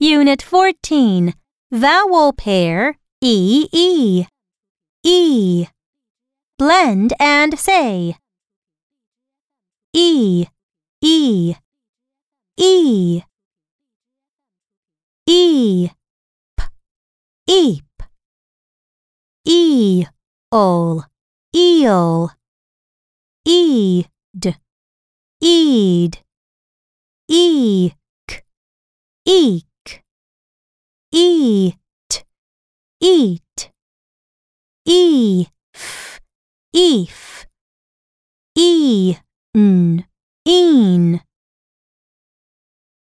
Unit 14 Vowel pair E E. E. Blend and say. E E. E. E. P Eep E. Ol Eol Eed Eed Eek. Eat. Eat. Eef. Eef. Een. Een.